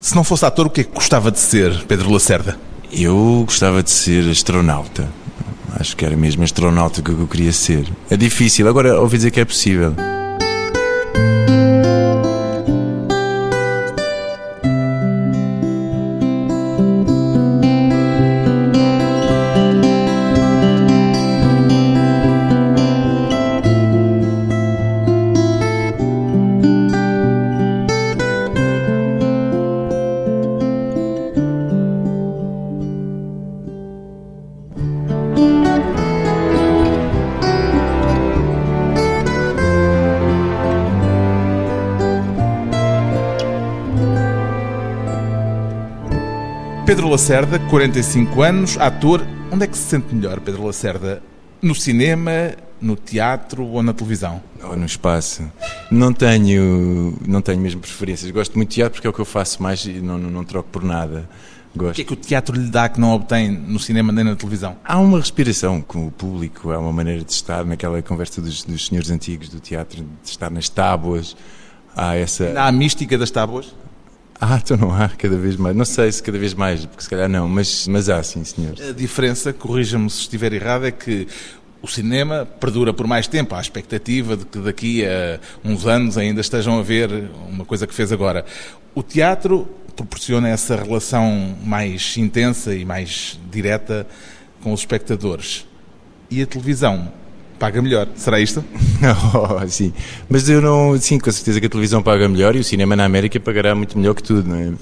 Se não fosse ator, o que é que gostava de ser, Pedro Lacerda? Eu gostava de ser astronauta. Acho que era mesmo astronauta que eu queria ser. É difícil, agora ouvi dizer que é possível. Lacerda, 45 anos, ator. Onde é que se sente melhor, Pedro Lacerda? No cinema, no teatro ou na televisão? Ou no espaço. Não tenho, não tenho mesmo preferências. Gosto muito de teatro porque é o que eu faço mais e não, não, não troco por nada. Gosto. O que é que o teatro lhe dá que não obtém no cinema nem na televisão? Há uma respiração com o público, há uma maneira de estar naquela conversa dos, dos senhores antigos do teatro, de estar nas tábuas. Há essa. Há a mística das tábuas? Ah, então não há cada vez mais. Não sei se cada vez mais, porque se calhar não, mas, mas há sim, senhor. A diferença, corrija-me se estiver errado, é que o cinema perdura por mais tempo. Há a expectativa de que daqui a uns anos ainda estejam a ver uma coisa que fez agora. O teatro proporciona essa relação mais intensa e mais direta com os espectadores. E a televisão paga melhor. Será isto? oh, sim. Mas eu não. Sim, com certeza que a televisão paga melhor e o cinema na América pagará muito melhor que tudo, não é?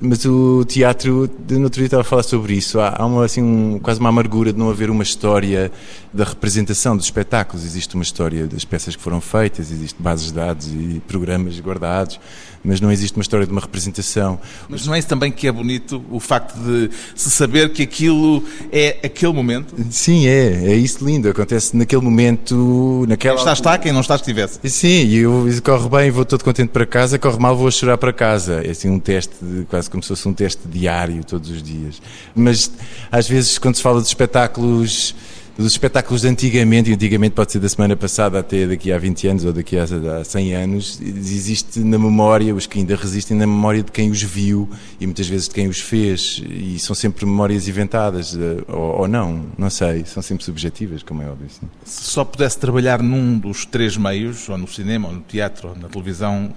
Mas o teatro, no outro dia estava a falar sobre isso. Há, há uma, assim, um, quase uma amargura de não haver uma história da representação dos espetáculos. Existe uma história das peças que foram feitas, existe bases de dados e programas guardados, mas não existe uma história de uma representação. Mas não é isso também que é bonito, o facto de se saber que aquilo é aquele momento? Sim, é. É isso lindo. Acontece naquele momento, naquela. Quem está, está, quem não está, estivesse. Sim, e eu corre bem, vou todo contente para casa, corre mal, vou a chorar para casa. É assim um teste, de, quase como se fosse um teste diário, todos os dias. Mas às vezes, quando se fala de espetáculos dos espetáculos de antigamente, e antigamente pode ser da semana passada até daqui a 20 anos ou daqui a 100 anos, existe na memória, os que ainda resistem na memória de quem os viu e muitas vezes de quem os fez, e são sempre memórias inventadas, eh, ou, ou não, não sei, são sempre subjetivas, como é óbvio. Sim. Se só pudesse trabalhar num dos três meios, ou no cinema, ou no teatro, ou na televisão,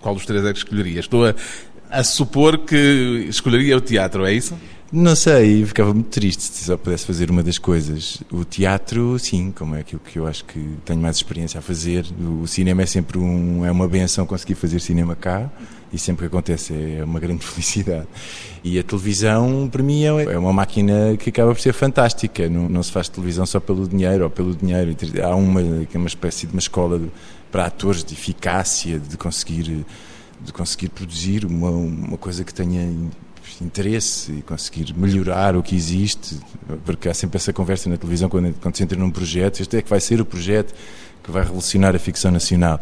qual dos três é que escolheria? Estou a, a supor que escolheria o teatro, é isso? Não sei, ficava muito triste se só pudesse fazer uma das coisas. O teatro, sim, como é aquilo que eu acho que tenho mais experiência a fazer. O cinema é sempre um, é uma benção conseguir fazer cinema cá e sempre que acontece é uma grande felicidade. E a televisão, para mim, é, é uma máquina que acaba por ser fantástica. Não, não se faz televisão só pelo dinheiro ou pelo dinheiro. Há uma, é uma espécie de uma escola para atores de eficácia, de conseguir de conseguir produzir uma, uma coisa que tenha interesse e conseguir melhorar o que existe, porque há sempre essa conversa na televisão quando, quando se entra num projeto, este é que vai ser o projeto que vai revolucionar a ficção nacional.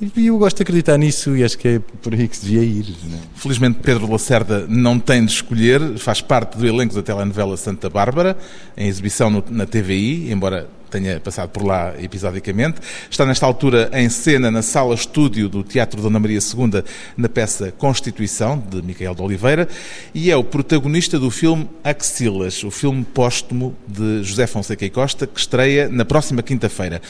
E eu gosto de acreditar nisso e acho que é por aí que se devia ir. Né? Felizmente Pedro Lacerda não tem de escolher, faz parte do elenco da telenovela Santa Bárbara, em exibição no, na TVI, embora tenha passado por lá episodicamente. Está nesta altura em cena na sala estúdio do Teatro Dona Maria II, na peça Constituição, de Micael de Oliveira, e é o protagonista do filme Axilas, o filme póstumo de José Fonseca e Costa, que estreia na próxima quinta-feira.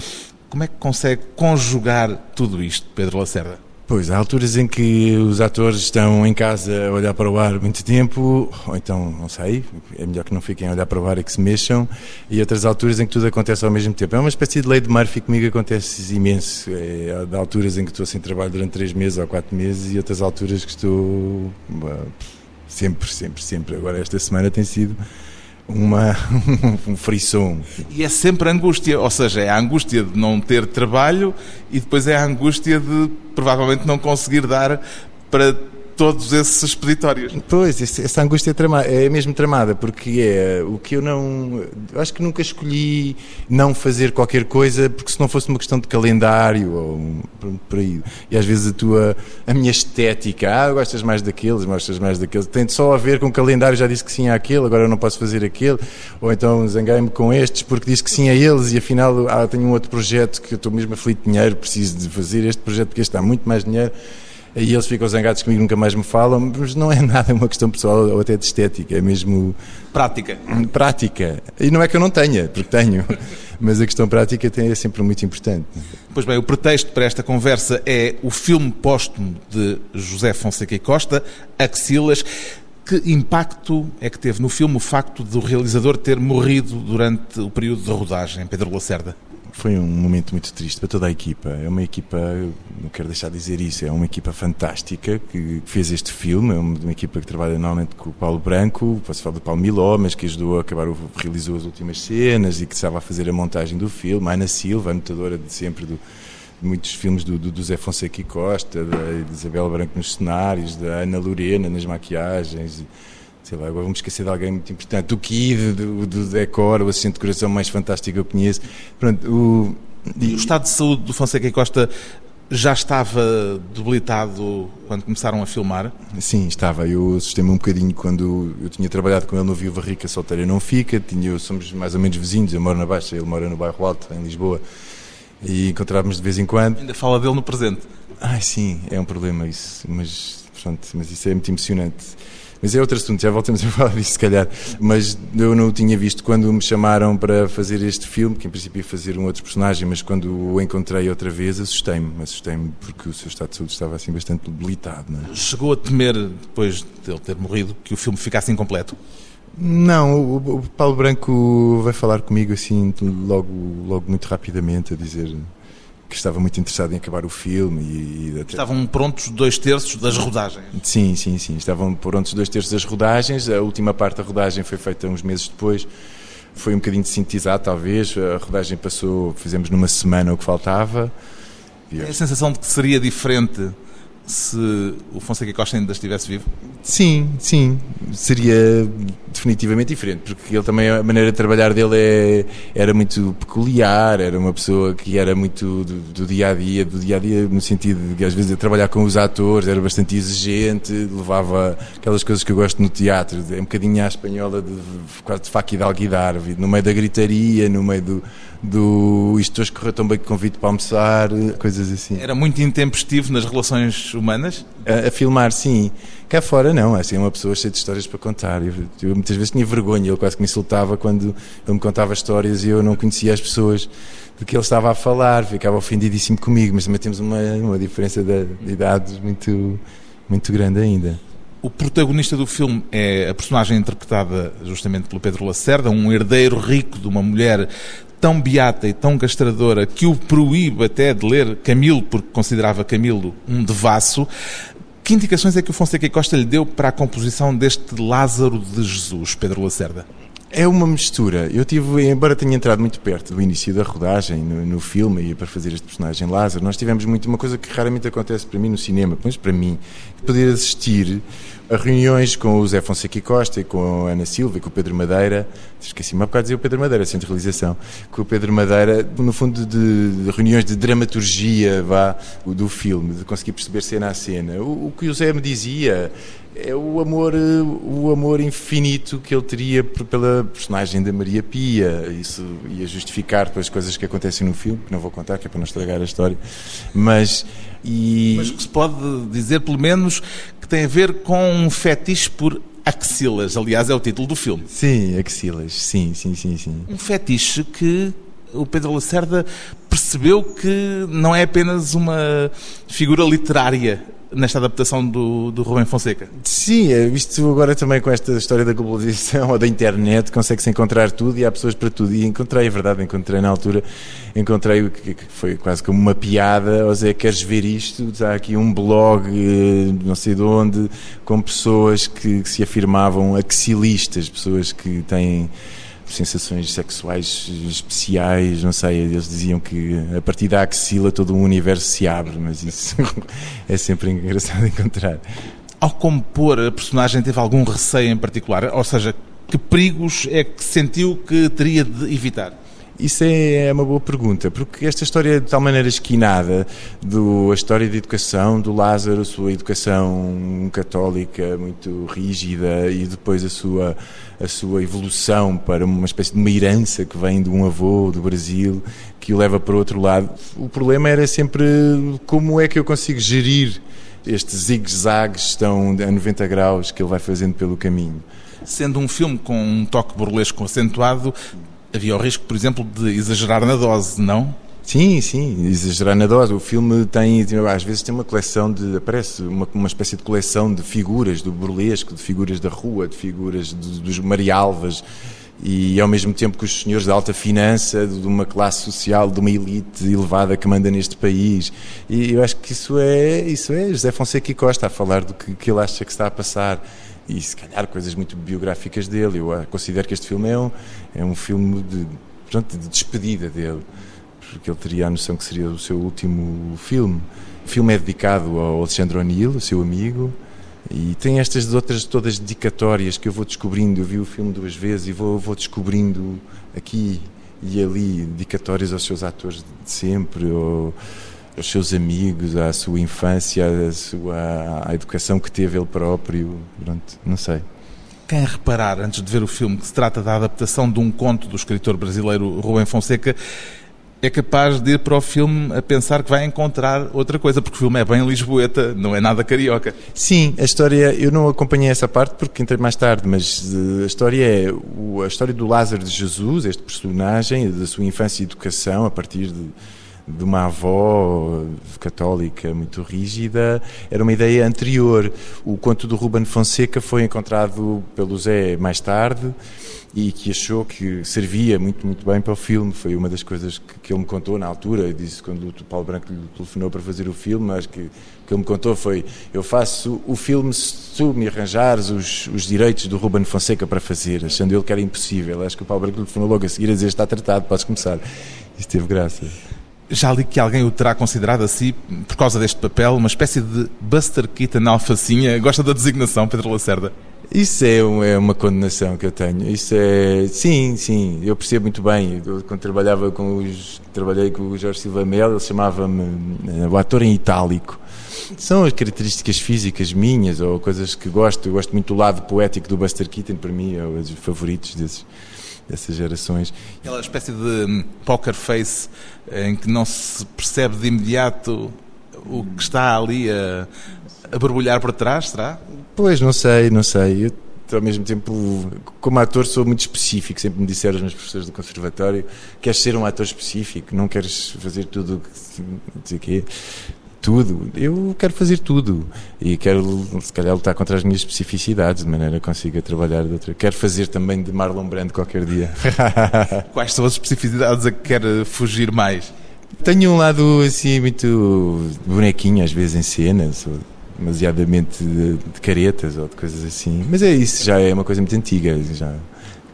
Como é que consegue conjugar tudo isto, Pedro Lacerda? Pois, há alturas em que os atores estão em casa a olhar para o ar muito tempo, ou então, não sei, é melhor que não fiquem a olhar para o ar e que se mexam, e outras alturas em que tudo acontece ao mesmo tempo. É uma espécie de lei de Murphy comigo acontece imenso. É, há alturas em que estou sem trabalho durante três meses ou quatro meses, e outras alturas que estou sempre, sempre, sempre. Agora, esta semana tem sido uma, um frisson. E é sempre angústia, ou seja, é a angústia de não ter trabalho e depois é a angústia de provavelmente não conseguir dar para todos esses expeditórios. Pois, essa angústia é, tramada, é mesmo tramada, porque é o que eu não. Eu acho que nunca escolhi não fazer qualquer coisa, porque se não fosse uma questão de calendário ou por aí. E às vezes a tua. a minha estética, ah, gostas mais daqueles, gostas mais daqueles, tem só a ver com o calendário, já disse que sim àquele, agora eu não posso fazer aquele, ou então zanguei-me com estes porque disse que sim a eles e afinal ah, tenho um outro projeto que eu estou mesmo aflito de dinheiro, preciso de fazer este projeto porque este dá muito mais dinheiro Aí eles ficam zangados comigo, nunca mais me falam, mas não é nada uma questão pessoal ou até de estética, é mesmo. Prática. Prática. E não é que eu não tenha, porque tenho, mas a questão prática é sempre muito importante. Pois bem, o pretexto para esta conversa é o filme póstumo de José Fonseca e Costa, Axilas. Que impacto é que teve no filme o facto do realizador ter morrido durante o período de rodagem, Pedro Lacerda? Foi um momento muito triste para toda a equipa. É uma equipa, não quero deixar de dizer isso, é uma equipa fantástica que fez este filme. É uma equipa que trabalha normalmente com o Paulo Branco, posso falar do Paulo Miló, mas que ajudou a acabar, realizou as últimas cenas e que estava a fazer a montagem do filme. Ana Silva, a notadora de sempre do, de muitos filmes do, do, do Zé Fonseca e Costa, da Isabel Branco nos cenários, da Ana Lorena nas maquiagens sei lá, agora vamos esquecer de alguém muito importante, o Kid, do, do Decor, o assistente de coração mais fantástico que eu conheço. Pronto, o... E o estado de saúde do Fonseca e Costa já estava debilitado quando começaram a filmar? Sim, estava. Eu assustei-me um bocadinho quando eu tinha trabalhado com ele no Viva Rica, Solteira Não Fica. Tinha, somos mais ou menos vizinhos, eu moro na Baixa, ele mora no bairro Alto, em Lisboa. E encontrávamos de vez em quando. Ainda fala dele no presente? Ah, sim, é um problema isso. Mas, pronto, mas isso é muito emocionante. Mas é outro assunto, já voltamos a falar disso se calhar. Mas eu não o tinha visto quando me chamaram para fazer este filme, que em princípio ia fazer um outro personagem, mas quando o encontrei outra vez assustei-me. Assustei-me porque o seu estado de saúde estava assim bastante debilitado. É? Chegou a temer, depois de ele ter morrido, que o filme ficasse incompleto? Não, o, Paulo Branco vai falar comigo assim logo, logo muito rapidamente a dizer que estava muito interessado em acabar o filme. E, e até... Estavam prontos dois terços das rodagens? Sim, sim, sim. Estavam prontos dois terços das rodagens. A última parte da rodagem foi feita uns meses depois. Foi um bocadinho de sintetizar, talvez. A rodagem passou, fizemos numa semana o que faltava. Tem a sensação de que seria diferente se o Fonseca Costa ainda estivesse vivo? Sim, sim. Seria definitivamente diferente, porque ele também, a maneira de trabalhar dele é, era muito peculiar, era uma pessoa que era muito do, dia a dia, do dia a dia no sentido de às vezes trabalhar com os atores, era bastante exigente, levava aquelas coisas que eu gosto no teatro, é um bocadinho à espanhola de quase de faca e de alguidar, no meio da gritaria, no meio do do isto hoje correu tão bem que convite para almoçar, coisas assim. Era muito intempestivo nas relações humanas? A, a filmar, sim. Cá fora, não. Assim, é uma pessoa cheia de histórias para contar. Eu, eu, muitas vezes tinha vergonha, ele quase que me insultava quando ele me contava histórias e eu não conhecia as pessoas de que ele estava a falar, ficava ofendidíssimo comigo, mas também temos uma, uma diferença de, de idades muito, muito grande ainda. O protagonista do filme é a personagem interpretada justamente pelo Pedro Lacerda, um herdeiro rico de uma mulher tão beata e tão castradora que o proíbe até de ler Camilo, porque considerava Camilo um devasso. Que indicações é que o Fonseca Costa lhe deu para a composição deste Lázaro de Jesus, Pedro Lacerda? É uma mistura. Eu tive, embora tenha entrado muito perto do início da rodagem no, no, filme e para fazer este personagem Lázaro, nós tivemos muito uma coisa que raramente acontece para mim no cinema, mas para mim, poder assistir a reuniões com o Zé Fonseca e Costa, e com a Ana Silva e com o Pedro Madeira, esqueci-me há bocado de dizer o Pedro Madeira, centro de realização, com o Pedro Madeira, no fundo de, de, reuniões de dramaturgia vá, do filme, de conseguir perceber cena a cena. O, o que o Zé me dizia é o amor, o amor infinito que ele teria pela personagem da Maria Pia. Isso ia justificar as coisas que acontecem no filme, que não vou contar, que é para não estragar a história. Mas. E... Mas que se pode dizer, pelo menos, que tem a ver com um fetiche por axilas. Aliás, é o título do filme. Sim, axilas. Sim, sim, sim, sim. Um fetiche que o Pedro Lacerda percebeu que não é apenas uma figura literária nesta adaptação do, do Rubem Fonseca. Sim, é visto agora também com esta história da globalização ou da internet, consegue-se encontrar tudo e há pessoas para tudo. E encontrei, é verdade, encontrei na altura, encontrei o que foi quase como uma piada, ou seja, queres ver isto? Há aqui um blog, eh, não sei de onde, com pessoas que, que se afirmavam axilistas, pessoas que têm sensações sexuais especiais, não sei, eles diziam que a partir da axila todo o universo se abre, mas isso é sempre engraçado encontrar. Ao compor, a personagem teve algum receio em particular? Ou seja, que perigos é que sentiu que teria de evitar? Isso é, é uma boa pergunta, porque esta história é de tal maneira esquinada, do, a história de educação do Lázaro, a sua educação católica muito rígida e depois a sua, a sua evolução para uma espécie de uma herança que vem de um avô do Brasil, que o leva para o outro lado. O problema era sempre como é que eu consigo gerir estes zigue-zagues estão a 90 graus que ele vai fazendo pelo caminho. Sendo um filme com um toque burlesco acentuado, havia o risco, por exemplo, de exagerar na dose, não? Sim, sim, exagerar na dose. O filme tem, às vezes, tem uma coleção de. aparece uma, uma espécie de coleção de figuras do burlesco, de figuras da rua, de figuras de, dos marialvas e ao mesmo tempo que os senhores da alta finança, de uma classe social, de uma elite elevada que manda neste país. E eu acho que isso é, isso é José Fonseca e Costa a falar do que, que ele acha que está a passar. E se calhar coisas muito biográficas dele. Eu considero que este filme é um, é um filme de, pronto, de despedida dele, porque ele teria a noção que seria o seu último filme. O filme é dedicado ao Alexandre O'Neill, seu amigo, e tem estas outras todas dedicatórias que eu vou descobrindo. Eu vi o filme duas vezes e vou, vou descobrindo aqui e ali dedicatórias aos seus atores de sempre, ou, aos seus amigos, à sua infância, à, sua, à educação que teve ele próprio. Pronto, não sei. Quem reparar, antes de ver o filme, que se trata da adaptação de um conto do escritor brasileiro Rubem Fonseca, é capaz de ir para o filme a pensar que vai encontrar outra coisa, porque o filme é bem lisboeta, não é nada carioca. Sim, a história, eu não acompanhei essa parte porque entrei mais tarde, mas eh, a história é a história do Lázaro de Jesus, este personagem, da sua infância e educação, a partir de de uma avó católica muito rígida, era uma ideia anterior. O conto do Ruben Fonseca foi encontrado pelo Zé mais tarde e que achou que servia muito, muito bem para o filme. Foi uma das coisas que, que ele me contou na altura. Disse quando o Paulo Branco lhe telefonou para fazer o filme, acho que que ele me contou foi: eu faço o filme se tu me arranjares os, os direitos do Ruben Fonseca para fazer, achando ele que era impossível. Acho que o Paulo Branco lhe telefonou logo a seguir a dizer: está tratado, podes começar. Isso teve graça. Já li que alguém o terá considerado assim, por causa deste papel, uma espécie de Buster Keaton alfacinha. Gosta da designação, Pedro Lacerda? Isso é, é uma condenação que eu tenho. Isso é, sim, sim, eu percebo muito bem. Eu, quando trabalhava com os, trabalhei com o Jorge Silva Mel, ele chamava-me eh, o ator em itálico. São as características físicas minhas ou coisas que gosto. Eu gosto muito do lado poético do Buster Keaton, para mim é um dos favoritos desses dessas gerações. Aquela espécie de hum, poker face em que não se percebe de imediato o que está ali a, a borbulhar por trás, será? Pois, não sei, não sei. Eu, ao mesmo tempo, como ator, sou muito específico. Sempre me disseram os meus professores do conservatório: queres ser um ator específico, não queres fazer tudo o que. Sei o quê tudo. Eu quero fazer tudo e quero, se calhar, lutar contra as minhas especificidades de maneira que consiga trabalhar de outra. Quero fazer também de Marlon Brando qualquer dia. Quais são as especificidades a que quer fugir mais? Tenho um lado assim muito bonequinho às vezes em cena, sou demasiadamente de, de caretas ou de coisas assim. Mas é isso, já é uma coisa muito antiga, já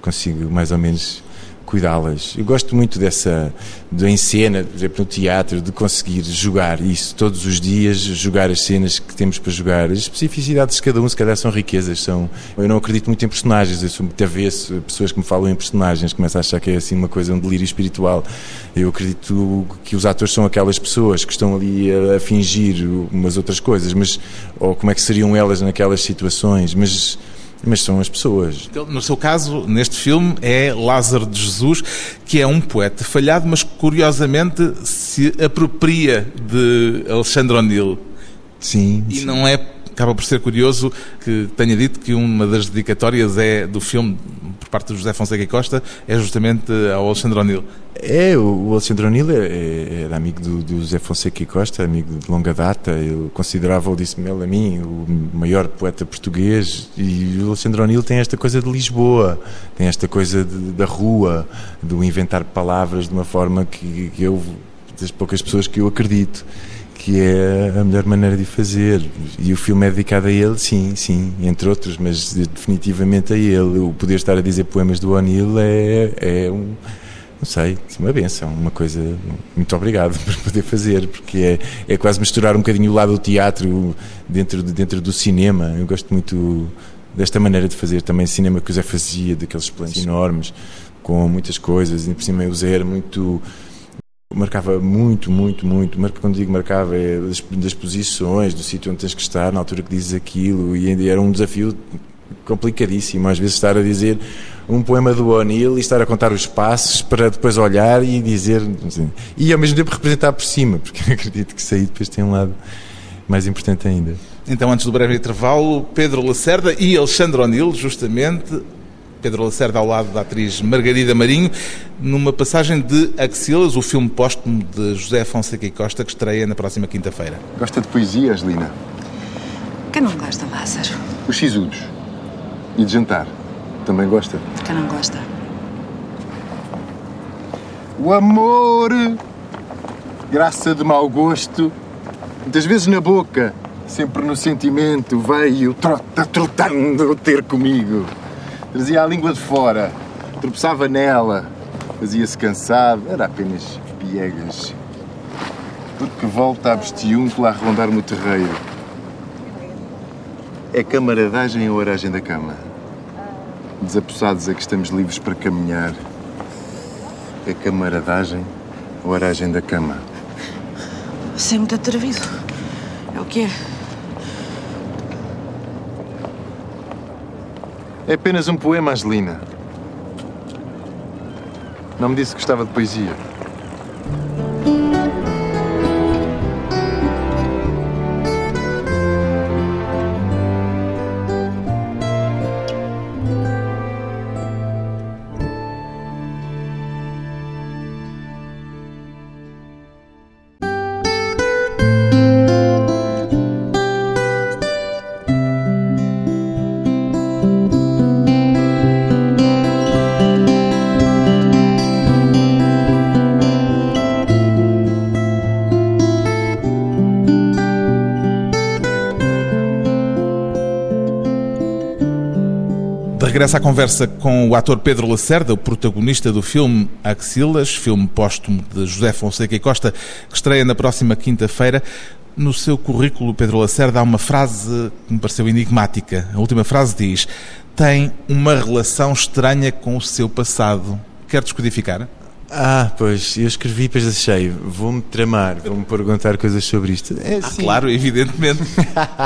consigo mais ou menos cuidá-las. Eu gosto muito dessa, da encena, por exemplo, no teatro, de conseguir jogar isso todos os dias, jogar as cenas que temos para jogar. As especificidades de cada um, se calhar, são riquezas. São... Eu não acredito muito em personagens, eu sou muito avesso. Pessoas que me falam em personagens começam a achar que é assim uma coisa, um delírio espiritual. Eu acredito que os atores são aquelas pessoas que estão ali a, a fingir umas outras coisas, mas ou como é que seriam elas naquelas situações, mas mas são as pessoas. Então, no seu caso, neste filme, é Lázaro de Jesus, que é um poeta falhado, mas curiosamente se apropria de Alexandre O'Neill. Sim. E sim. não é acaba por ser curioso que tenha dito que uma das dedicatórias é do filme por parte de José Fonseca e Costa é justamente ao Alexandre O'Neill. É, o Alexandre O'Neill é, é, era amigo do, do, José Fonseca e Costa, amigo de longa data. Eu considerava-o, disse-me ele a mim, o maior poeta português. E o Alexandre O'Neill tem esta coisa de Lisboa, tem esta coisa de, da rua, do inventar palavras de uma forma que, que eu, das poucas pessoas que eu acredito que é a melhor maneira de fazer. E o filme é dedicado a ele, sim, sim, entre outros, mas definitivamente a ele. O poder estar a dizer poemas do O'Neill é, é um, não sei, uma benção, uma coisa. Muito obrigado por poder fazer, porque é, é quase misturar um bocadinho o lado do teatro dentro, de, dentro do cinema. Eu gosto muito desta maneira de fazer também cinema que o Zé fazia, daqueles planos enormes, com muitas coisas, e por cima o Zé era muito marcava muito, muito, muito. Quando digo marcava, é das, das posições, do sítio onde tens que estar, na altura que dizes aquilo, e ainda era um desafio complicadíssimo. Às vezes estar a dizer um poema do O'Neill e estar a contar os passos para depois olhar e dizer. Assim, e ao mesmo tempo representar por cima, porque acredito que aí depois tem um lado mais importante ainda. Então, antes do breve intervalo, Pedro Lacerda e Alexandre O'Neill, justamente, Pedro Lacerda ao lado da atriz Margarida Marinho, numa passagem de Axilas, o filme póstumo de José Fonseca e Costa, que estreia na próxima quinta-feira. Gosta de poesia, Angelina? Quem não gosta, Lázaro? Os sisudos. E de jantar? Também gosta? Quem não gosta? O amor, graça de mau gosto, muitas vezes na boca, sempre no sentimento, veio trota, trotando ter comigo. Trazia a língua de fora, tropeçava nela, fazia-se cansado, era apenas piegas. Porque volta a bestiúnculo a rondar-me o terreiro. É camaradagem ou aragem da cama? Desapossados é que estamos livres para caminhar. É camaradagem ou aragem da cama? Você é muito atrevido. É o que é? É apenas um poema, Angelina. Não me disse que gostava de poesia. À conversa com o ator Pedro Lacerda, o protagonista do filme Axilas, filme póstumo de José Fonseca e Costa, que estreia na próxima quinta-feira. No seu currículo, Pedro Lacerda, há uma frase que me pareceu enigmática. A última frase diz: Tem uma relação estranha com o seu passado. Quer descodificar? Ah, pois, eu escrevi e depois achei, vou-me tramar, vou-me perguntar coisas sobre isto. É, ah, claro, evidentemente.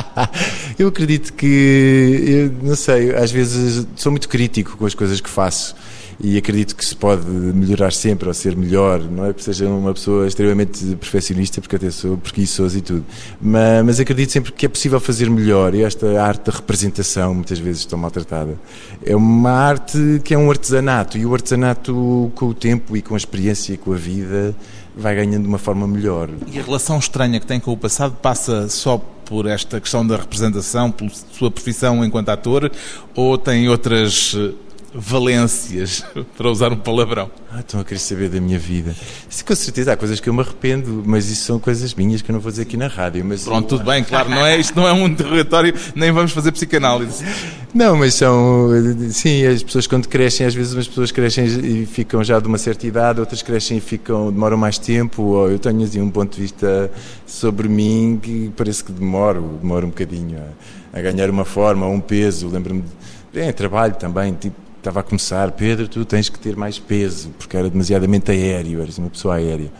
eu acredito que, eu não sei, às vezes sou muito crítico com as coisas que faço e acredito que se pode melhorar sempre ou ser melhor, não é? Porque seja uma pessoa extremamente perfeccionista, porque até sou preguiçoso e tudo, mas, mas acredito sempre que é possível fazer melhor e esta arte da representação, muitas vezes tão maltratada, é uma arte que é um artesanato e o artesanato com o tempo e com a experiência e com a vida vai ganhando de uma forma melhor. E a relação estranha que tem com o passado passa só por esta questão da representação, pela sua profissão enquanto ator, ou tem outras valências, para usar um palavrão. Ah, estão a querer saber da minha vida. Isso, com certeza, há coisas que eu me arrependo, mas isso são coisas minhas que eu não vou dizer aqui na rádio. Mas Pronto, eu... tudo bem, claro, não é, isto não é um interrogatório, nem vamos fazer psicanálise. Não, mas são, sim, as pessoas quando crescem, às vezes umas pessoas crescem e ficam já de uma certa idade, outras crescem e ficam, demoram mais tempo, ou eu tenho assim um ponto de vista sobre mim que parece que demoro, demoro um bocadinho a, a ganhar uma forma, um peso, lembro-me, é, trabalho também, tipo, estava a começar, Pedro, tu tens que ter mais peso, porque era demasiadamente aéreo, eras uma pessoa aérea.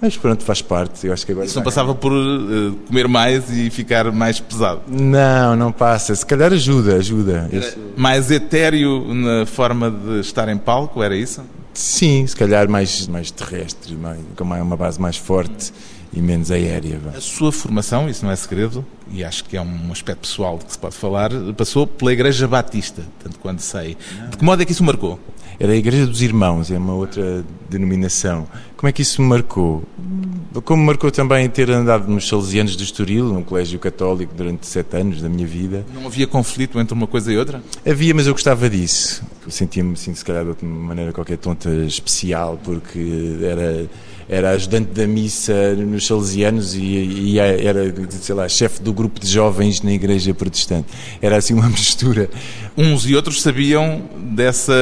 Mas pronto, faz parte. Eu acho que agora Isso não passava por uh, comer mais e ficar mais pesado? Não, não passa. Se calhar ajuda, ajuda. Mais etéreo na forma de estar em palco, era isso? Sim, se calhar mais, mais terrestre, mais, com uma base mais forte e menos aérea. A sua formação, isso não é segredo, e acho que é um aspecto pessoal de que se pode falar, passou pela Igreja Batista, tanto quanto sei. De que modo é que isso marcou? Era a Igreja dos Irmãos, é uma outra denominação. Como é que isso me marcou? Como marcou também ter andado nos Salesianos de Estoril, num colégio católico, durante sete anos da minha vida. Não havia conflito entre uma coisa e outra? Havia, mas eu gostava disso. Eu sentia-me, assim, se calhar, de outra maneira qualquer tonta especial, porque era era ajudante da missa nos Salesianos e, e era, sei lá, chefe do grupo de jovens na igreja protestante. Era assim uma mistura. Uns e outros sabiam dessa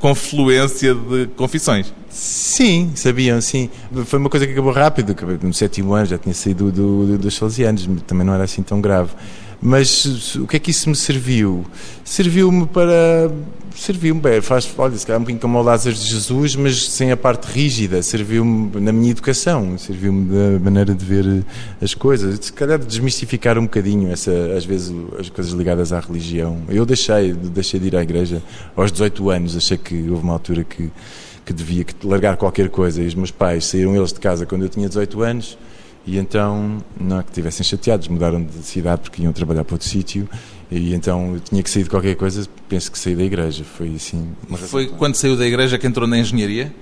confluência de confissões. Sim, sabiam, sim. Foi uma coisa que acabou rápido. No sétimo ano já tinha saído do, do, dos Salesianos, também não era assim tão grave. Mas o que é que isso me serviu? Serviu-me para. Serviu-me, bem, faz, olha, se calhar um bocadinho como o Lázaro de Jesus, mas sem a parte rígida. Serviu-me na minha educação, serviu-me da maneira de ver as coisas. Se calhar desmistificar um bocadinho, essa, às vezes, as coisas ligadas à religião. Eu deixei, deixei de ir à igreja aos 18 anos, achei que houve uma altura que, que devia largar qualquer coisa. E os meus pais saíram eles de casa quando eu tinha 18 anos E então, não é que estivessem chateados, mudaram de cidade porque iam trabalhar para outro sítio. E então eu tinha que sair de qualquer coisa, penso que saí da igreja. Foi assim. Foi quando saiu da igreja que entrou na engenharia?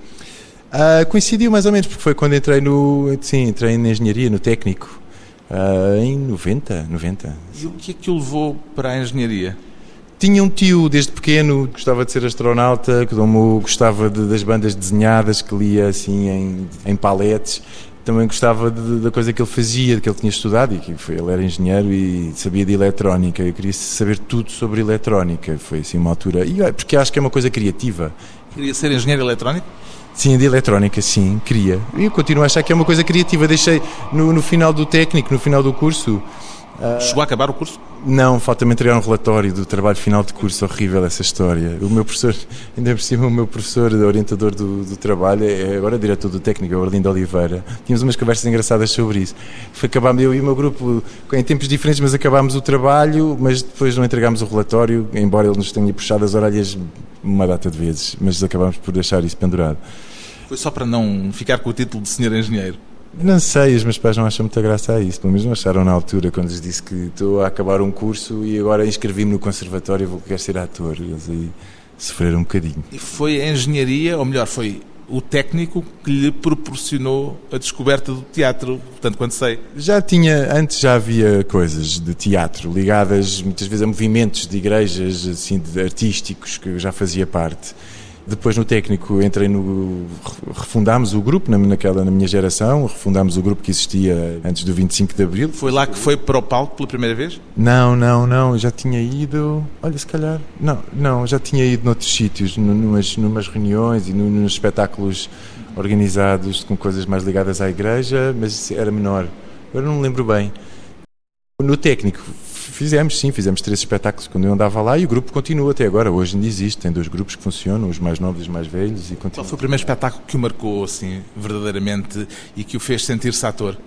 Uh, coincidiu mais ou menos, porque foi quando entrei no. Sim, entrei na engenharia, no técnico. Uh, em 90, 90. E o que é que o levou para a engenharia? Tinha um tio desde pequeno, gostava de ser astronauta, como gostava de, das bandas desenhadas, que lia assim em, em paletes. Também gostava de, da coisa que ele fazia, que ele tinha estudado, e que foi, ele era engenheiro e sabia de eletrónica. Eu queria saber tudo sobre eletrónica. Foi assim uma altura. E, porque acho que é uma coisa criativa. Queria ser engenheiro eletrónico? Sim, de eletrónica, sim, queria. E eu continuo a achar que é uma coisa criativa. Deixei no, no final do técnico, no final do curso, Chegou a acabar o curso? Não, falta-me entregar um relatório do trabalho final de curso. Horrível essa história. O meu professor, ainda por cima, o meu professor, orientador do, do trabalho, é agora diretor do técnico, é o Arlindo Oliveira. Tínhamos umas conversas engraçadas sobre isso. Foi acabámos, eu e o meu grupo, em tempos diferentes, mas acabámos o trabalho, mas depois não entregámos o relatório, embora ele nos tenha puxado as orelhas uma data de vezes, mas acabámos por deixar isso pendurado. Foi só para não ficar com o título de senhor engenheiro? Não sei, os meus pais não acham muita graça a isso. Pelo menos não acharam na altura, quando lhes disse que estou a acabar um curso e agora inscrevi-me no conservatório e vou querer ser ator. Eles aí sofreram um bocadinho. E foi a engenharia, ou melhor, foi o técnico que lhe proporcionou a descoberta do teatro, tanto quanto sei. Já tinha, antes já havia coisas de teatro ligadas muitas vezes a movimentos de igrejas assim, de artísticos que eu já fazia parte. Depois no técnico entrei no. refundámos o grupo naquela, na minha geração, refundámos o grupo que existia antes do 25 de Abril. Foi lá que foi para o palco pela primeira vez? Não, não, não, já tinha ido. Olha, se calhar. Não, não, já tinha ido noutros sítios, numas, numas reuniões e nos espetáculos organizados com coisas mais ligadas à igreja, mas era menor. Agora não me lembro bem. No técnico Fizemos, sim, fizemos três espetáculos quando eu andava lá e o grupo continua até agora. Hoje ainda existe, tem dois grupos que funcionam, os mais novos e os mais velhos. E continua. Qual foi o primeiro espetáculo que o marcou, assim, verdadeiramente, e que o fez sentir-se ator?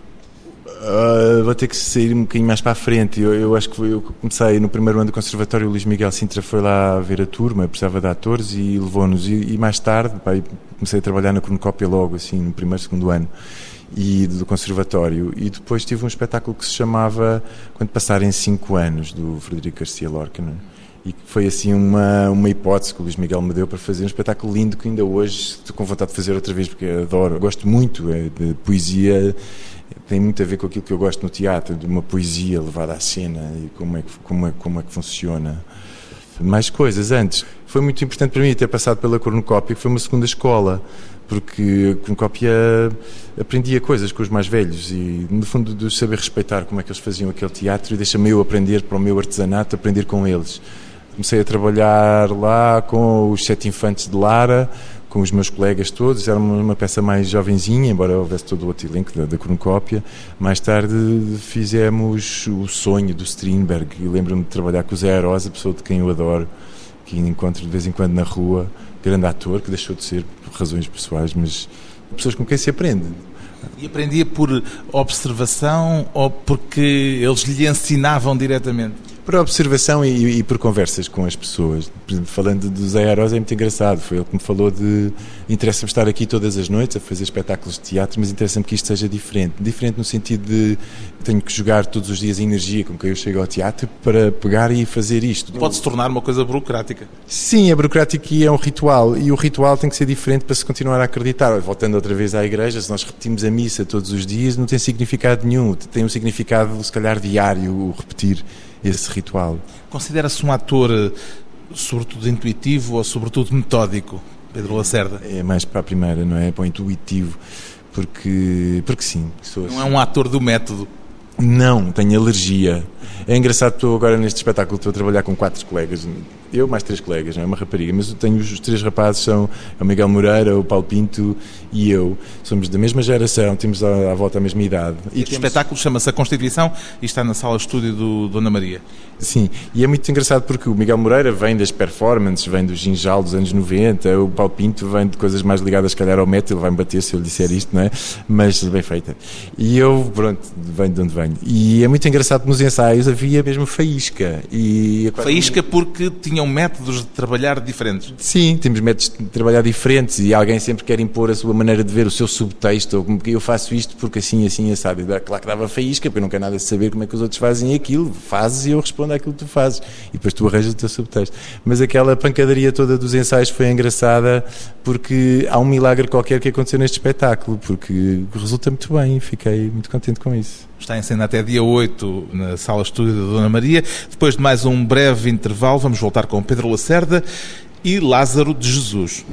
Uh, vou ter que sair um bocadinho mais para a frente. Eu, eu acho que foi, eu comecei no primeiro ano do conservatório. O Luís Miguel Sintra foi lá ver a turma, precisava de atores e levou-nos. E, e, mais tarde, pá, comecei a trabalhar na cronocópia logo, assim, no primeiro, segundo ano e do conservatório. E depois tive um espetáculo que se chamava Quando Passarem Cinco Anos do Frederico Garcia Lorca né? e foi assim uma, uma hipótese que o Luís Miguel me deu para fazer um espetáculo lindo que ainda hoje estou com vontade de fazer outra vez porque adoro, gosto muito é, de poesia. Tem muito a ver com aquilo que eu gosto no teatro de uma poesia levada à cena e como é que, como é, como é que funciona mais coisas antes foi muito importante para mim ter passado pela cornucópia que foi uma segunda escola porque com cópia aprendia coisas com os mais velhos e, no fundo, de saber respeitar como é que eles faziam aquele teatro e deixa-me eu aprender para o meu artesanato, aprender com eles. Comecei a trabalhar lá com os Sete Infantes de Lara, com os meus colegas todos, era uma, peça mais jovenzinha, embora houvesse todo o outro elenco da, da cornucópia. Mais tarde fizemos o sonho do Strindberg e lembro-me de trabalhar com o Zé Arosa, pessoa de quem eu adoro, que encontro de vez em quando na rua, grande ator, que deixou de ser por razões pessoais, mas pessoas com quem se aprende. E aprendia por observação ou porque eles lhe ensinavam diretamente? Por observação e, e, por conversas com as pessoas. Falando do Zé Arosa é muito engraçado. Foi ele que me falou de. Interessa-me estar aqui todas as noites a fazer espetáculos de teatro, mas interessa-me que isto seja diferente. Diferente no sentido de tenho que jogar todos os dias a energia com que eu chego ao teatro para pegar e fazer isto. Pode-se tornar uma coisa burocrática. Sim, é burocrático e é um ritual. E o ritual tem que ser diferente para se continuar a acreditar. Voltando outra vez à igreja, se nós repetimos a missa todos os dias, não tem significado nenhum. Tem um significado, se calhar, diário, o repetir esse ritual. Considera-se um ator eh, sobretudo intuitivo ou sobretudo metódico, Pedro Lacerda? É mais para a primeira, não é? Para o intuitivo, porque, porque sim. Não assim. é um ator do método? Não, tenho alergia. É engraçado, estou agora neste espetáculo, estou a trabalhar com quatro colegas eu mais três colegas, não é uma rapariga, mas eu tenho os três rapazes, são o Miguel Moreira, o Paulo Pinto e eu. Somos da mesma geração, temos à, à volta a mesma idade. E este temos... espetáculo chama-se A Constituição e está na sala estúdio do Dona Maria. Sim, e é muito engraçado porque o Miguel Moreira vem das performances, vem do ginjal dos anos 90, o Paulo Pinto vem de coisas mais ligadas, se calhar, ao metal, ele vai-me bater se eu lhe disser isto, não é? Mas bem feita. E eu, pronto, venho de onde venho. E é muito engraçado nos ensaios ensaios havia mesmo faísca. E faísca porque tinham métodos de trabalhar diferentes. Sim, temos métodos de trabalhar diferentes e alguém sempre quer impor a sua maneira de ver o seu subtexto, ou como que eu faço isto porque assim, assim, sabe. Claro que dava faísca, porque eu não quero nada de saber como é que os outros fazem aquilo. Fazes e eu respondo àquilo que tu fazes. E depois tu arranjas o teu subtexto. Mas aquela pancadaria toda dos ensaios foi engraçada porque há um milagre qualquer que aconteceu neste espetáculo, porque resulta muito bem e fiquei muito contente com isso. Está em cena até dia 8 na Sala Estúdio da Dona Maria. Depois de mais um breve intervalo, vamos voltar com Pedro Lacerda e Lázaro de Jesus.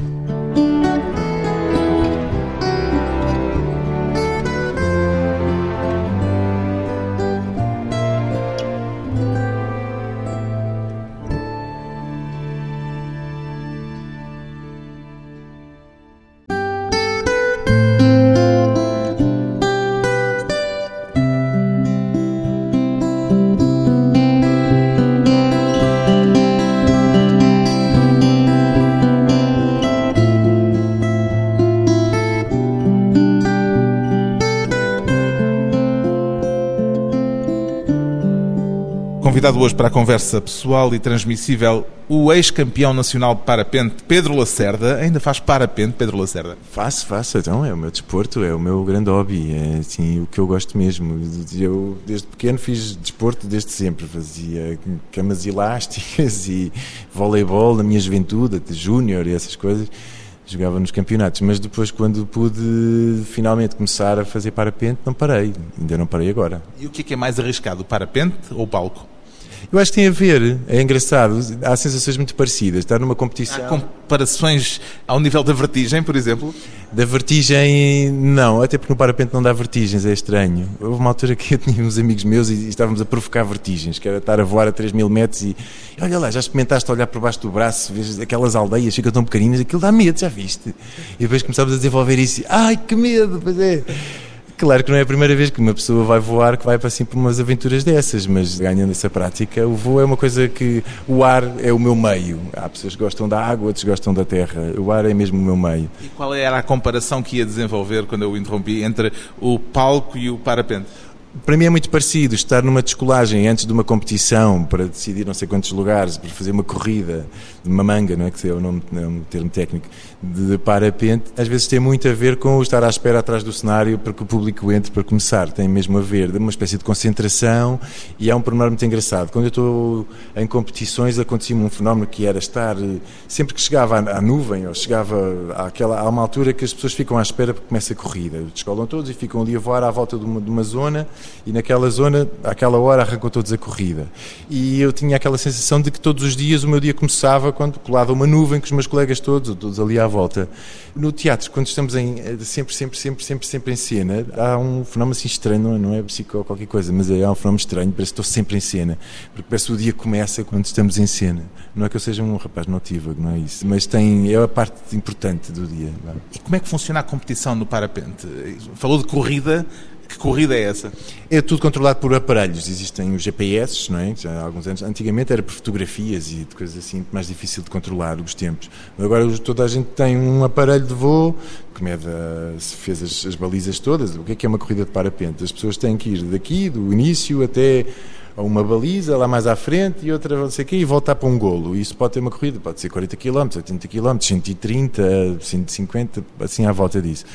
Convidado hoje para a conversa pessoal e transmissível o ex-campeão nacional de parapente, Pedro Lacerda. Ainda faz parapente, Pedro Lacerda? Faço, faço. Então, é o meu desporto, é o meu grande hobby, é assim, o que eu gosto mesmo. Eu, desde pequeno, fiz desporto desde sempre. Fazia camas elásticas e voleibol na minha juventude, até júnior e essas coisas jogava nos campeonatos, mas depois quando pude finalmente começar a fazer parapente, não parei, ainda não parei agora. E o que é, que é mais arriscado, o parapente ou o palco? Eu acho que tem a ver, é engraçado, há sensações muito parecidas. Estar numa competição. Há comparações ao nível da vertigem, por exemplo? Da vertigem, não, até porque no parapente não dá vertigens, é estranho. Houve uma altura que eu tinha uns amigos meus e estávamos a provocar vertigens, que era estar a voar a 3 mil metros e, olha lá, já experimentaste olhar por baixo do braço, vês aquelas aldeias, ficam tão pequeninas, aquilo dá medo, já viste? E depois começámos a desenvolver isso, ai que medo, pois é. Claro que não é a primeira vez que uma pessoa vai voar que vai para assim por umas aventuras dessas, mas ganhando essa prática, o voo é uma coisa que o ar é o meu meio. Há pessoas que gostam da água, outros gostam da terra. O ar é mesmo o meu meio. E qual era a comparação que ia desenvolver quando eu o interrompi entre o palco e o parapente? Para mim é muito parecido estar numa descolagem antes de uma competição para decidir não sei quantos lugares, para fazer uma corrida de uma manga, não é que é o nome, é um termo técnico, de parapente, às vezes tem muito a ver com o estar à espera atrás do cenário para que o público entre para começar. Tem mesmo a ver, de uma espécie de concentração e é um pormenor muito engraçado. Quando eu estou em competições acontecia-me um fenómeno que era estar, sempre que chegava à nuvem ou chegava àquela, a uma altura que as pessoas ficam à espera para que comece a corrida. Descolam todos e ficam ali a voar à volta de uma, de uma zona e naquela zona, àquela hora, arrancam todos a corrida. E eu tinha aquela sensação de que todos os dias o meu dia começava quando colado uma nuvem com os meus colegas todos, todos ali à volta. No teatro, quando estamos em, sempre, sempre, sempre, sempre, sempre em cena, há um fenómeno assim estranho, não é, é psico qualquer coisa, mas é um fenómeno estranho, parece que estou sempre em cena, porque parece que o dia começa quando estamos em cena. Não é que eu seja um rapaz notívago, não é isso, mas tem, é a parte importante do dia. É? E como é que funciona a competição no parapente? Falou de corrida, que corrida é essa? É tudo controlado por aparelhos. Existem os GPS, não é? Já há alguns anos. Antigamente era por fotografias e coisas assim, mais difícil de controlar os tempos. Agora toda a gente tem um aparelho de voo que mede, se fez as, as balizas todas. O que é que é uma corrida de parapente? As pessoas têm que ir daqui, do início até a uma baliza lá mais à frente e outra não sei o quê, e voltar para um golo. Isso pode ter uma corrida, pode ser 40 km, 80 km, 130, 150, assim à volta disso.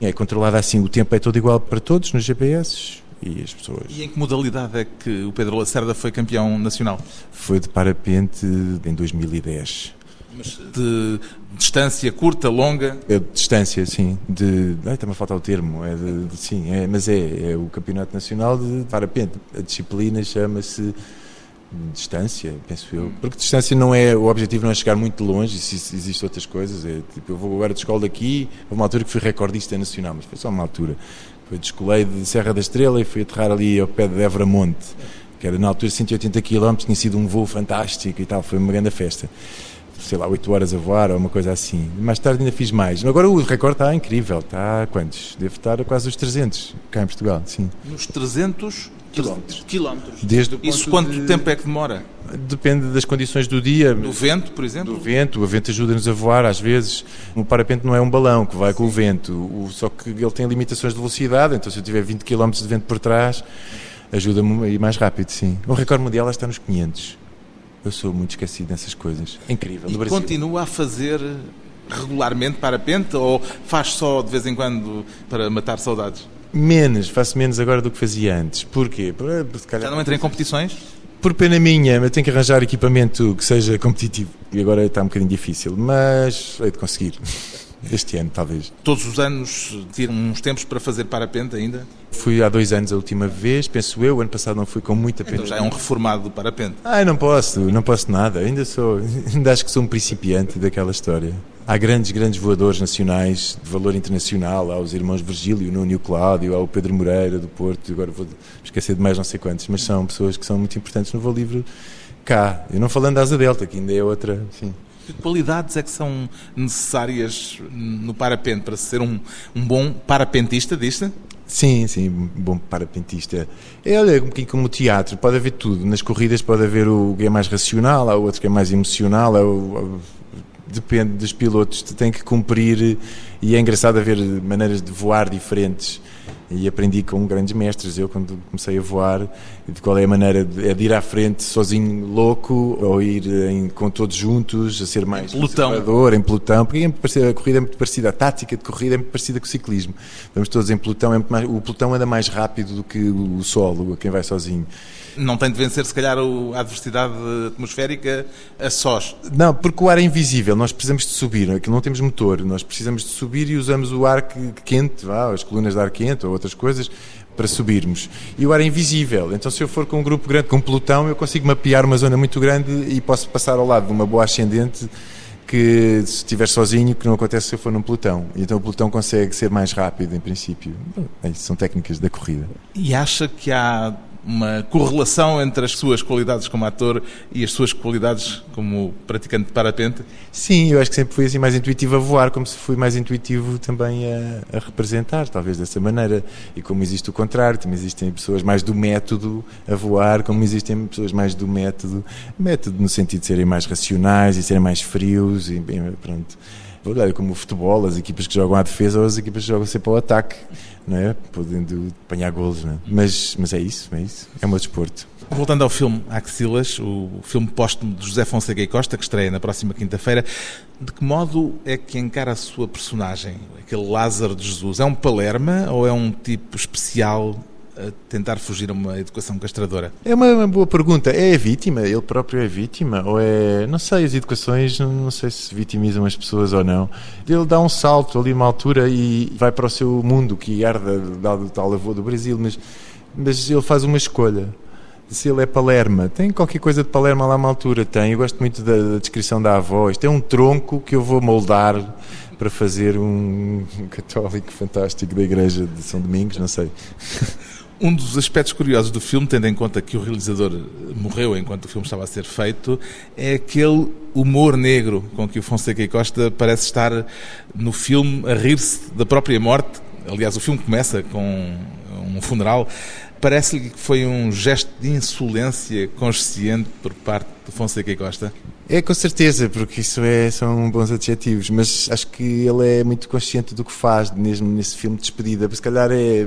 E é controlado assim, o tempo é todo igual para todos nos GPS e as pessoas. E em que modalidade é que o Pedro Lacerda foi campeão nacional? Foi de parapente em 2010. Mas de distância curta, longa? É distância, sim. De, ai, está-me a faltar o termo. É de, de sim, é, mas é, é o Campeonato Nacional de Parapente. A disciplina chama-se distância, penso eu. Porque distância não é, o objetivo não é chegar muito longe, existem outras coisas. É, tipo, eu vou agora de escola daqui, houve uma altura que fui recordista nacional, mas foi só uma altura. Foi descolei de Serra da Estrela e fui aterrar ali ao pé de Évora Monte, que era na altura 180 km, tinha sido um voo fantástico e tal, foi uma grande festa sei lá, 8 horas a voar ou uma coisa assim. Mais tarde ainda fiz mais. Agora o recorde está incrível, está a quantos? Deve estar a quase os 300 cá em Portugal, sim. Nos 300 quilómetros. quilómetros. Desde Isso quanto de... tempo é que demora? Depende das condições do dia. Do vento, por exemplo? Do vento. O vento ajuda-nos a voar às vezes. O parapente não é um balão que vai Sim. com o vento. O, só que ele tem limitações de velocidade, então se eu tiver 20 km de vento por trás ajuda-me a ir mais rápido, sim. O recorde mundial está nos 500. Eu sou muito esquecido nessas coisas. É incrível. E continua a fazer regularmente parapente ou faz só de vez em quando para matar saudades? Menos, faço menos agora do que fazia antes. Porquê? Por, se calhar- Já não entra em competições? Por pena minha, eu tenho que arranjar equipamento que seja competitivo. E agora está um bocadinho difícil, mas hei de conseguir. Este ano, talvez. Todos os anos tiram uns tempos para fazer parapente ainda? Fui há dois anos a última vez, penso eu. O ano passado não fui com muita pena. Então já é um reformado do parapente. Ai, não posso, não posso nada. Ainda sou, ainda acho que sou um principiante daquela história. Há grandes, grandes voadores nacionais de valor internacional. Há os irmãos Virgílio, Nuno e o Cláudio, há o Pedro Moreira do Porto. Agora vou esquecer de mais não sei quantos, mas são pessoas que são muito importantes no voo livre cá. Eu não falando da Asa Delta, que ainda é outra. Sim. Que qualidades é que são necessárias no parapente para ser um, um bom parapentista, diz-se? Sim, sim, bom parapentista. É, olha, um bocadinho como o teatro, pode haver tudo. Nas corridas pode haver o que é mais racional, há outro que é mais emocional, há o- depende dos pilotos, tem que cumprir e é engraçado haver maneiras de voar diferentes. E aprendi com grandes mestres. Eu, quando comecei a voar, de qual é a maneira de, é de ir à frente sozinho, louco, ou ir em- com todos juntos, a ser mais conservador, em pelotão, porque é muito parecida- a corrida é muito parecida, a tática de corrida é muito parecida com o ciclismo. Vamos todos em pelotão, é mais- o pelotão anda mais rápido do que o solo, quem vai sozinho. Não tem de vencer, se calhar, a adversidade atmosférica a sós. Não, porque o ar é invisível, nós precisamos de subir, aqui não temos motor, nós precisamos de subir e usamos o ar que- quente, vá, as colunas de ar quente ou outras coisas, para subirmos. E o ar é invisível, então se eu for com um grupo grande, com um pelotão, eu consigo mapear uma zona muito grande e posso passar ao lado de uma boa ascendente que se estiver sozinho, que não acontece se eu for num pelotão. Então o pelotão consegue ser mais rápido, em princípio. Bom, é são técnicas da corrida. E acha que há uma correlação entre as suas qualidades como ator e as suas qualidades como praticante de parapente? Sim, eu acho que sempre fui assim mais intuitivo a voar, como se fui mais intuitivo também a, a representar, talvez dessa maneira. E como existe o contrário, também existem pessoas mais do método a voar, como existem pessoas mais do método, método no sentido de serem mais racionais e serem mais frios e bem, pronto. Como o futebol, as equipas que jogam à defesa ou as equipas que jogam sempre ao ataque, não é? Podendo apanhar golos, não é? Mas, mas é isso, é isso. É meu desporto. Voltando ao filme Axilas, o filme póstumo de José Fonseca e Costa, que estreia na próxima quinta-feira, de que modo é que encara a sua personagem, aquele Lázaro de Jesus? É um palerma ou é um tipo especial a tentar fugir a uma educação castradora? É uma, uma boa pergunta. É a vítima? Ele próprio é vítima? Ou é. Não sei, as educações, não, sei se vitimizam as pessoas ou não. Ele dá um salto ali uma altura e vai para o seu mundo, que herda do tal avô do Brasil, mas, mas ele faz uma escolha. Se ele é Palerma, tem qualquer coisa de Palerma lá uma altura? Tem. Eu gosto muito da, da descrição da avó. Isto é um tronco que eu vou moldar para fazer um católico fantástico da igreja de São Domingos, não sei. Um dos aspectos curiosos do filme, tendo em conta que o realizador morreu enquanto o filme estava a ser feito, é aquele humor negro com que o Fonseca e Costa parece estar no filme a rir-se da própria morte. Aliás, o filme começa com um funeral. Parece-lhe que foi um gesto de insolência consciente por parte do Fonseca e Costa? É, com certeza, porque isso é, são bons adjetivos, mas acho que ele é muito consciente do que faz, mesmo nesse filme de despedida. Se calhar é.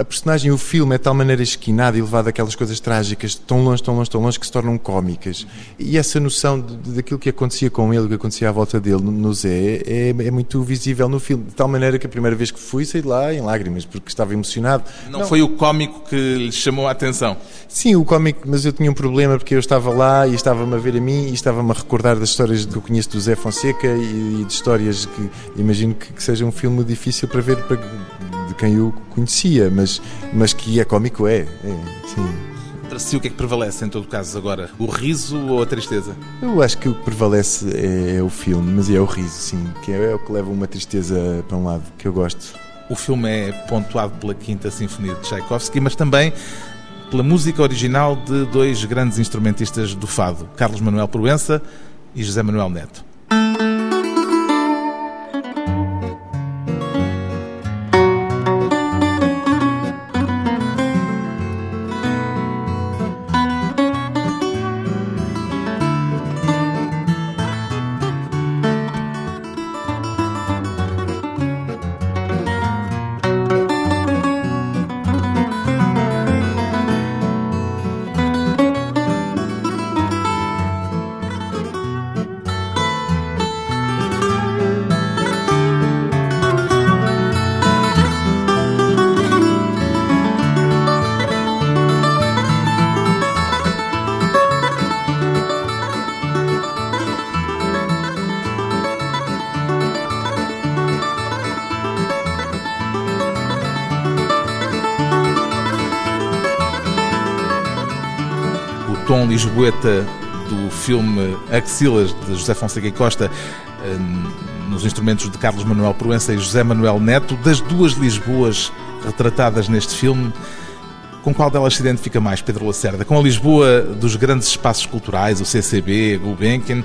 A personagem, o filme, é de tal maneira esquinado e levado aquelas coisas trágicas, tão longe, tão longe, tão longe, que se tornam cómicas. E essa noção daquilo que acontecia com ele, o que acontecia à volta dele, no, no Zé, é, é, muito visível no filme. De tal maneira que a primeira vez que fui, saí de lá em lágrimas, porque estava emocionado. Não, Não. foi o cómico que lhe chamou a atenção? Sim, o cómico, mas eu tinha um problema porque eu estava lá e estava-me a ver a mim e estava-me a recordar das histórias que eu conheço do Zé Fonseca e, e de histórias que imagino que, que, seja um filme difícil para ver para, de quem eu conhecia, mas, mas que é cómico, é. é sim. Para si, o que é que prevalece em todo caso agora? O riso ou a tristeza? Eu acho que o que prevalece é, é o filme, mas é o riso, sim, que é, é o que leva uma tristeza para um lado, que eu gosto. O filme é pontuado pela Quinta Sinfonia de Tchaikovsky, mas também pela música original de dois grandes instrumentistas do fado, Carlos Manuel Proença e José Manuel Neto. Tom lisboeta do filme Axilas, de José Fonseca e Costa, hum, nos instrumentos de Carlos Manuel Proença e José Manuel Neto, das duas Lisboas retratadas neste filme, com qual delas se identifica mais, Pedro Lacerda? Com a Lisboa dos grandes espaços culturais, o CCB, Gulbenkian,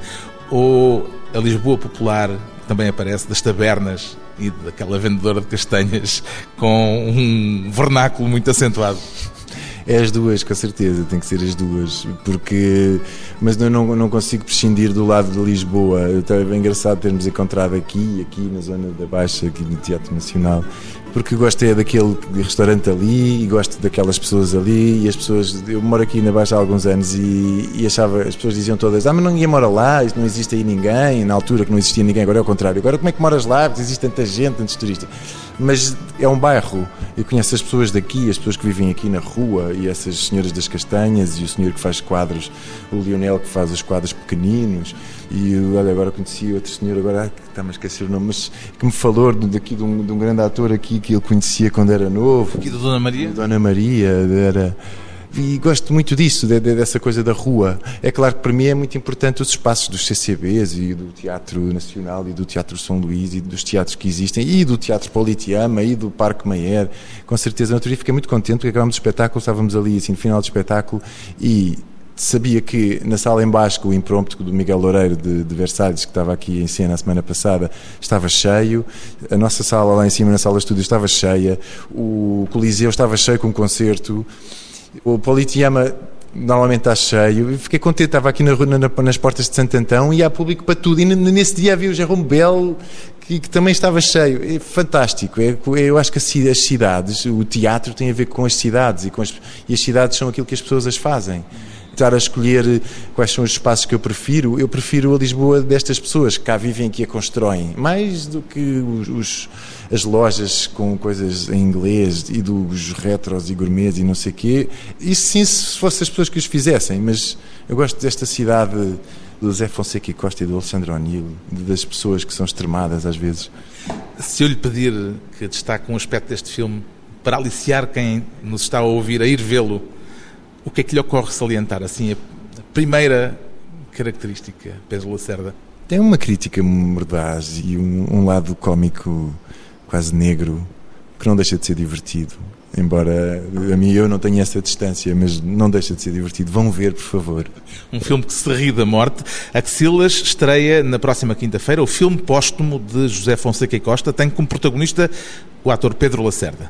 ou a Lisboa popular, que também aparece, das tabernas e daquela vendedora de castanhas com um vernáculo muito acentuado? É as duas, com certeza, tem que ser as duas, porque mas eu não, não consigo prescindir do lado de Lisboa. Então é bem engraçado termos encontrado aqui, aqui na zona da Baixa, aqui no Teatro Nacional, porque gosto é daquele restaurante ali e gosto daquelas pessoas ali e as pessoas, eu moro aqui na Baixa há alguns anos e, e achava, as pessoas diziam todas, ah, mas ninguém mora lá, não existe aí ninguém, na altura que não existia ninguém, agora é o contrário, agora como é que moras lá, porque existe tanta gente, tantos turistas mas é um bairro. Eu conheço as pessoas daqui, as pessoas que vivem aqui na rua e essas senhoras das castanhas e o senhor que faz quadros, o Lionel que faz os quadros pequeninos e olha, agora conheci outro senhor, agora está-me a esquecer o nome, mas que me falou daqui de um, de um grande ator aqui que ele conhecia quando era novo. Aqui da Dona Maria? Dona Maria, era e gosto muito disso, de, de, dessa coisa da rua. É claro que para mim é muito importante os espaços dos CCBs e do Teatro Nacional e do Teatro São Luís e dos teatros que existem e do Teatro Politeama e do Parque Mayer. Com certeza, na outro fiquei muito contente porque acabámos o espetáculo, estávamos ali assim no final do espetáculo e sabia que na sala embaixo, o impromptu do Miguel Loureiro de, de, Versalhes, que estava aqui em cena a semana passada, estava cheio, a nossa sala lá em cima, na sala de estúdio, estava cheia, o Coliseu estava cheio com um concerto, o Politeama normalmente está cheio. Fiquei contente, estava aqui na, na, nas portas de Santo Antão e há público para tudo. E nesse dia havia o Jerome Bell, que, que, também estava cheio. É fantástico. É, eu acho que as cidades, o teatro tem a ver com as cidades e, as, e as cidades são aquilo que as pessoas as fazem estar a escolher quais são os espaços que eu prefiro, eu prefiro a Lisboa destas pessoas que cá vivem e a constroem, mais do que os, os, as lojas com coisas em inglês e dos retros e gourmets e não sei o quê. Isso sim, se fossem as pessoas que os fizessem, mas eu gosto desta cidade do Zé Fonseca e Costa e do Alexandre O'Neill, das pessoas que são extremadas às vezes. Se eu lhe pedir que destaque um aspecto deste filme para aliciar quem nos está a ouvir a ir vê-lo, o que é que lhe ocorre salientar assim a primeira característica, Pedro Lacerda? Tem uma crítica mordaz e um, um lado cómico quase negro que não deixa de ser divertido. Embora a mim eu não tenha essa distância, mas não deixa de ser divertido. Vão ver, por favor. Um filme que se ri da morte. Axilas estreia na próxima quinta-feira. O filme póstumo de José Fonseca e Costa tem como protagonista o ator Pedro Lacerda.